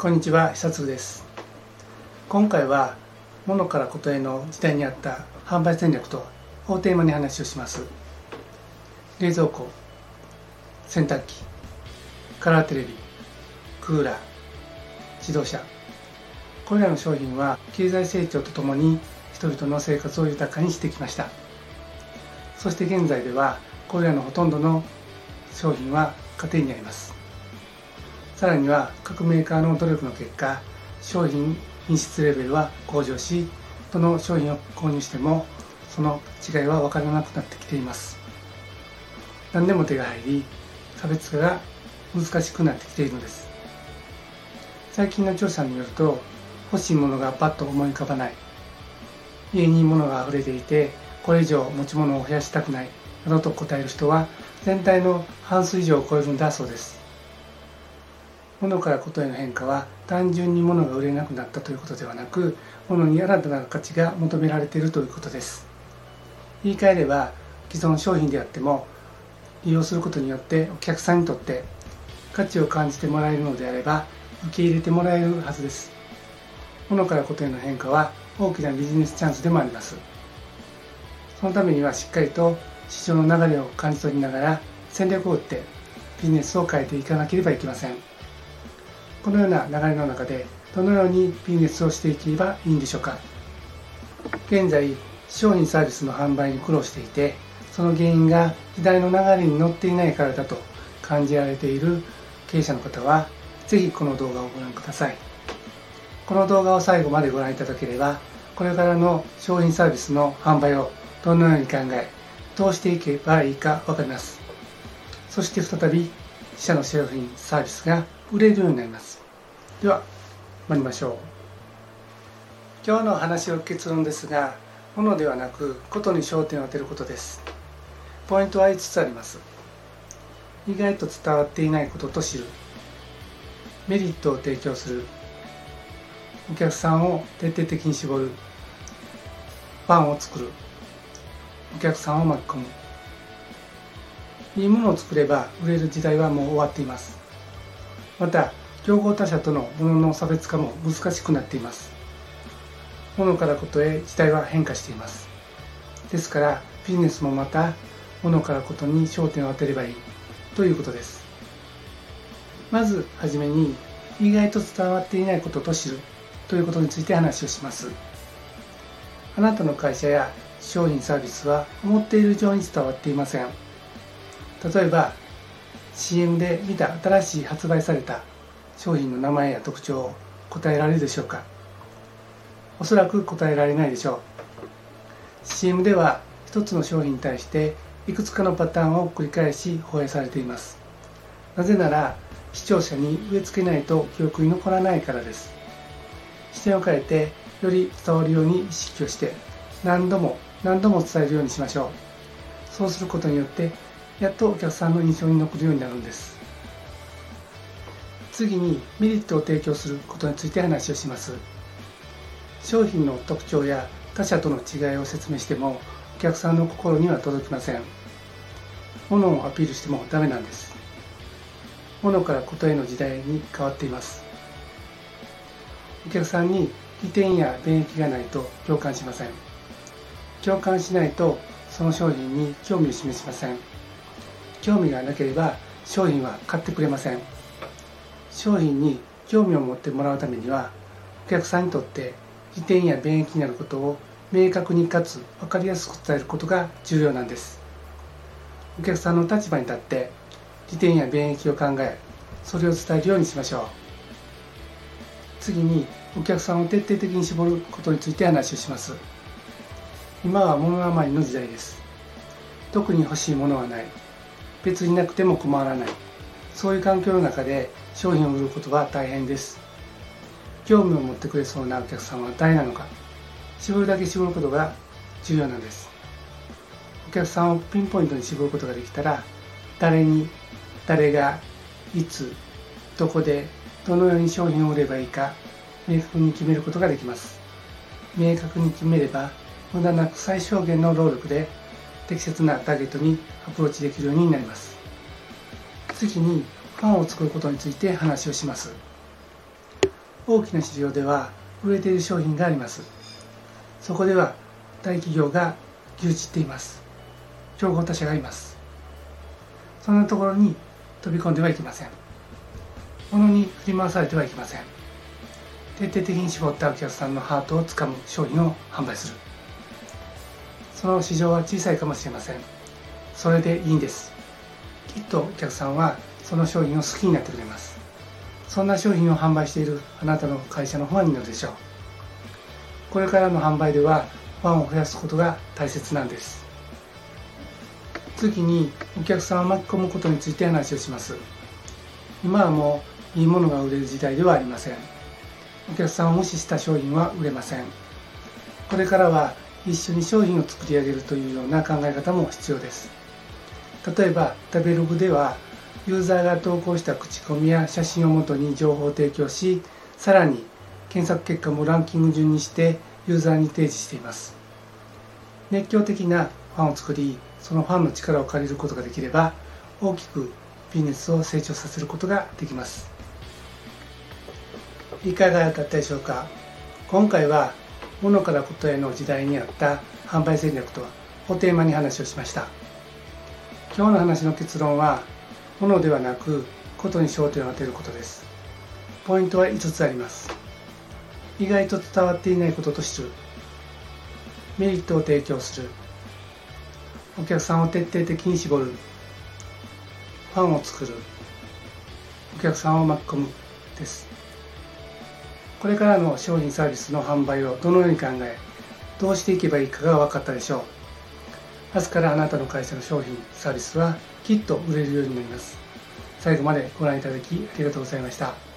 こんにちは久津です。今回は物からことへの時代にあった販売戦略とをテーマに話をします。冷蔵庫洗濯機カラーテレビクーラー自動車。これらの商品は経済成長とともに人々の生活を豊かにしてきました。そして現在ではこれらのほとんどの商品は家庭にあります。さらには各メーカーの努力の結果商品品質レベルは向上しどの商品を購入してもその違いは分からなくなってきています。何でも手が入り差別化が難しくなってきているのです。最近の調査によると欲しいものがパッと思い浮かばない。家に物が溢れていてこれ以上持ち物を増やしたくないなどと答える人は全体の半数以上を超えるんだそうです。物からことへの変化は単純に物が売れなくなったということではなく物に新たな価値が求められているということです。言い換えれば既存商品であっても利用することによってお客さんにとって価値を感じてもらえるのであれば受け入れてもらえるはずです。物からことへの変化は大きなビジネスチャンスでもあります。そのためにはしっかりと市場の流れを感じ取りながら戦略を打ってビジネスを変えていかなければいけません。このような流れの中でどのようにビジネスをしていけばいいんでしょうか。現在商品サービスの販売に苦労していてその原因が時代の流れに乗っていないからだと感じられている経営者の方は是非この動画をご覧ください。この動画を最後までご覧いただければこれからの商品サービスの販売をどのように考えどうしていけばいいか分かります。そして再び自社の商品サービスが売れるようになります。では参りましょう。今日の話の結論ですがものではなくことに焦点を当てることです。ポイントは5つあります。意外と伝わっていないことと知る。メリットを提供する。お客さんを徹底的に絞る。ファンを作る。お客さんを巻き込む。いいものを作れば売れる時代はもう終わっています。また競合他社との物のの差別化も難しくなっています。物からことへ時代は変化しています。ですからビジネスもまた物からことに焦点を当てればいいということです。まずはじめに意外と伝わっていないことと知るということについて話をします。あなたの会社や商品サービスは思っている以上に伝わっていません。例えば CM で見た新しい発売された商品の名前や特徴を答えられるでしょうか？おそらく答えられないでしょう。CM では一つの商品に対していくつかのパターンを繰り返し放映されています。なぜなら視聴者に植え付けないと記憶に残らないからです。視点を変えてより伝わるように意識をして何度も何度も伝えるようにしましょう。そうすることによってやっとお客さんの印象に残るようになるんです。次にメリットを提供することについて話をします。商品の特徴や他社との違いを説明してもお客さんの心には届きません。物をアピールしてもダメなんです。物からことへの時代に変わっています。お客さんに利点や便益がないと共感しません共感しないとその商品に興味を示しません。興味がなければ商品は買ってくれません。商品に興味を持ってもらうためにはお客さんにとって利点や便益になることを明確にかつ分かりやすく伝えることが重要なんです。お客さんの立場に立って利点や便益を考えそれを伝えるようにしましょう。次にお客さんを徹底的に絞ることについて話をします。今は物余りの時代です。特に欲しいものはない。別になくても困らない。そういう環境の中で商品を売ることは大変です。興味を持ってくれそうなお客さんは誰なのか。絞るだけ絞ることが重要なんです。お客さんをピンポイントに絞ることができたら誰に誰がいつどこでどのように商品を売ればいいか明確に決めることができます。明確に決めれば無駄なく最小限の労力で適切なターゲットにアプローチできるようになります。次にファンを作ることについて話をします。大きな市場では売れている商品があります。そこでは大企業が牛耳っています。競合他社がいます。そんなところに飛び込んではいけません。物に振り回されてはいけません。徹底的に絞ったお客さんのハートをつかむ商品を販売する。その市場は小さいかもしれません。それでいいんです。きっとお客さんはその商品を好きになってくれます。そんな商品を販売しているあなたの会社のファンになるでしょう。これからの販売ではファンを増やすことが大切なんです。次にお客さんを巻き込むことについて話をします。今はもういいものが売れる時代ではありません。お客さんを無視した商品は売れません。これからは一緒に商品を作り上げるというような考え方も必要です。例えば食べログではユーザーが投稿した口コミや写真をもとに情報を提供しさらに検索結果もランキング順にしてユーザーに提示しています。熱狂的なファンを作りそのファンの力を借りることができれば大きくビジネスを成長させることができます。いかがだったでしょうか？今回は物からことへの時代にあった販売戦略とはをテーマに話をしました。今日の話の結論は物ではなくことに焦点を当てることです。ポイントは5つあります。意外と伝わっていないことと知る。メリットを提供する。お客さんを徹底的に絞る。ファンを作る。お客さんを巻き込む。です。これからの商品サービスの販売をどのように考えどうしていけばいいかが分かったでしょう。明日からあなたの会社の商品サービスはきっと売れるようになります。最後までご覧いただきありがとうございました。